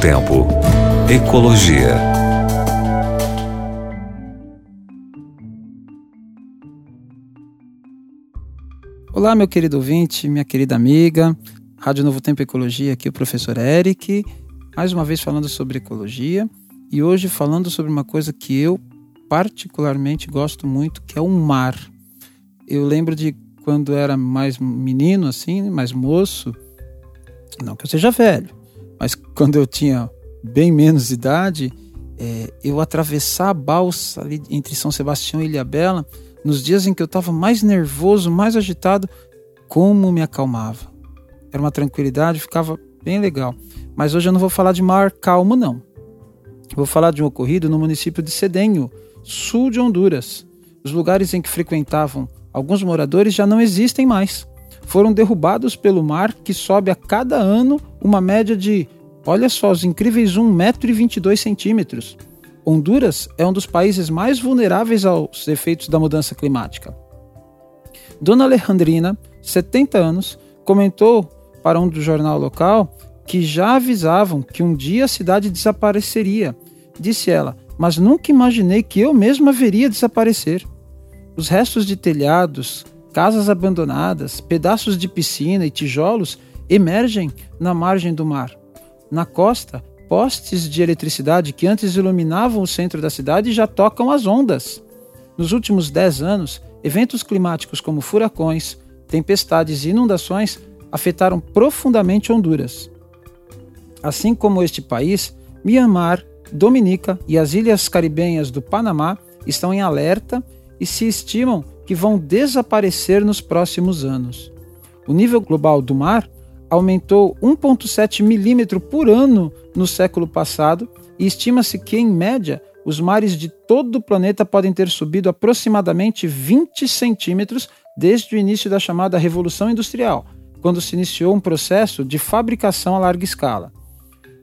Tempo. Ecologia. Olá, meu querido ouvinte, minha querida amiga. Rádio Novo Tempo Ecologia, aqui o professor Eric. Mais uma vez falando sobre ecologia e hoje falando sobre uma coisa que eu particularmente gosto muito, que é o mar. Eu lembro de quando era mais menino, assim, mais moço, não que eu seja velho, quando eu tinha bem menos idade, é, eu atravessar a balsa ali entre São Sebastião e Ilhabela, nos dias em que eu estava mais nervoso, mais agitado, como me acalmava. Era uma tranquilidade, ficava bem legal. Mas hoje eu não vou falar de mar calmo, não. Vou falar de um ocorrido no município de Cedenho, sul de Honduras. Os lugares em que frequentavam alguns moradores já não existem mais. Foram derrubados pelo mar que sobe a cada ano uma média de, olha só, os incríveis 1,22m. Honduras é um dos países mais vulneráveis aos efeitos da mudança climática. Dona Alejandrina, 70 anos, comentou para um do jornal local que já avisavam que um dia a cidade desapareceria. Disse ela, mas nunca imaginei que eu mesma veria desaparecer. Os restos de telhados, casas abandonadas, pedaços de piscina e tijolos emergem na margem do mar. Na costa, postes de eletricidade que antes iluminavam o centro da cidade já tocam as ondas. Nos últimos dez anos, eventos climáticos como furacões, tempestades e inundações afetaram profundamente Honduras. Assim como este país, Myanmar, Dominica e as ilhas caribenhas do Panamá estão em alerta e se estimam que vão desaparecer nos próximos anos. O nível global do mar aumentou 1,7 milímetro por ano no século passado e estima-se que, em média, os mares de todo o planeta podem ter subido aproximadamente 20 centímetros desde o início da chamada Revolução Industrial, quando se iniciou um processo de fabricação a larga escala.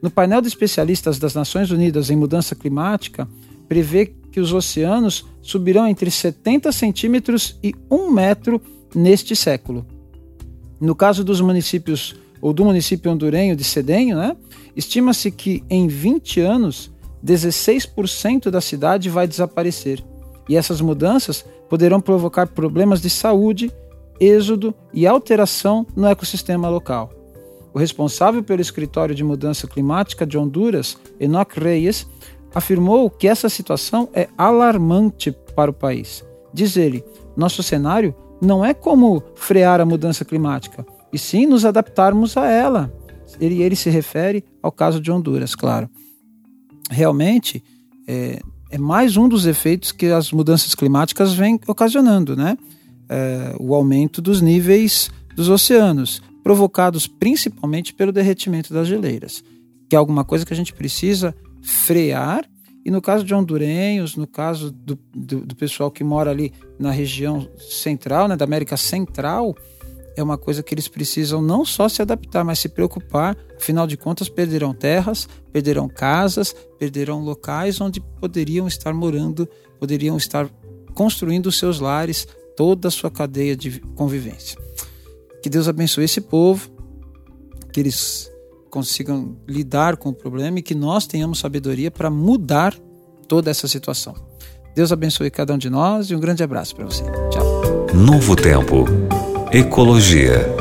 No painel de especialistas das Nações Unidas em Mudança Climática, prevê que os oceanos subirão entre 70 centímetros e 1 metro neste século. No caso dos municípios, ou do município hondurenho de Cedenho, né, estima-se que em 20 anos, 16% da cidade vai desaparecer. E essas mudanças poderão provocar problemas de saúde, êxodo e alteração no ecossistema local. O responsável pelo Escritório de Mudança Climática de Honduras, Enoch Reyes, afirmou que essa situação é alarmante para o país. Diz ele: nosso cenário não é como frear a mudança climática, e sim nos adaptarmos a ela. Ele, ele se refere ao caso de Honduras, claro. Realmente, é, é mais um dos efeitos que as mudanças climáticas vêm ocasionando, né? É, o aumento dos níveis dos oceanos provocados principalmente pelo derretimento das geleiras, que é alguma coisa que a gente precisa frear. E no caso de hondurenhos, no caso do, do, do pessoal que mora ali na região central, né, da América Central, é uma coisa que eles precisam não só se adaptar, mas se preocupar. Afinal de contas, perderão terras, perderão casas, perderão locais onde poderiam estar morando, poderiam estar construindo seus lares, toda a sua cadeia de convivência. Que Deus abençoe esse povo, que eles consigam lidar com o problema e que nós tenhamos sabedoria para mudar toda essa situação. Deus abençoe cada um de nós e um grande abraço para você. Tchau. Novo Tempo. Ecologia.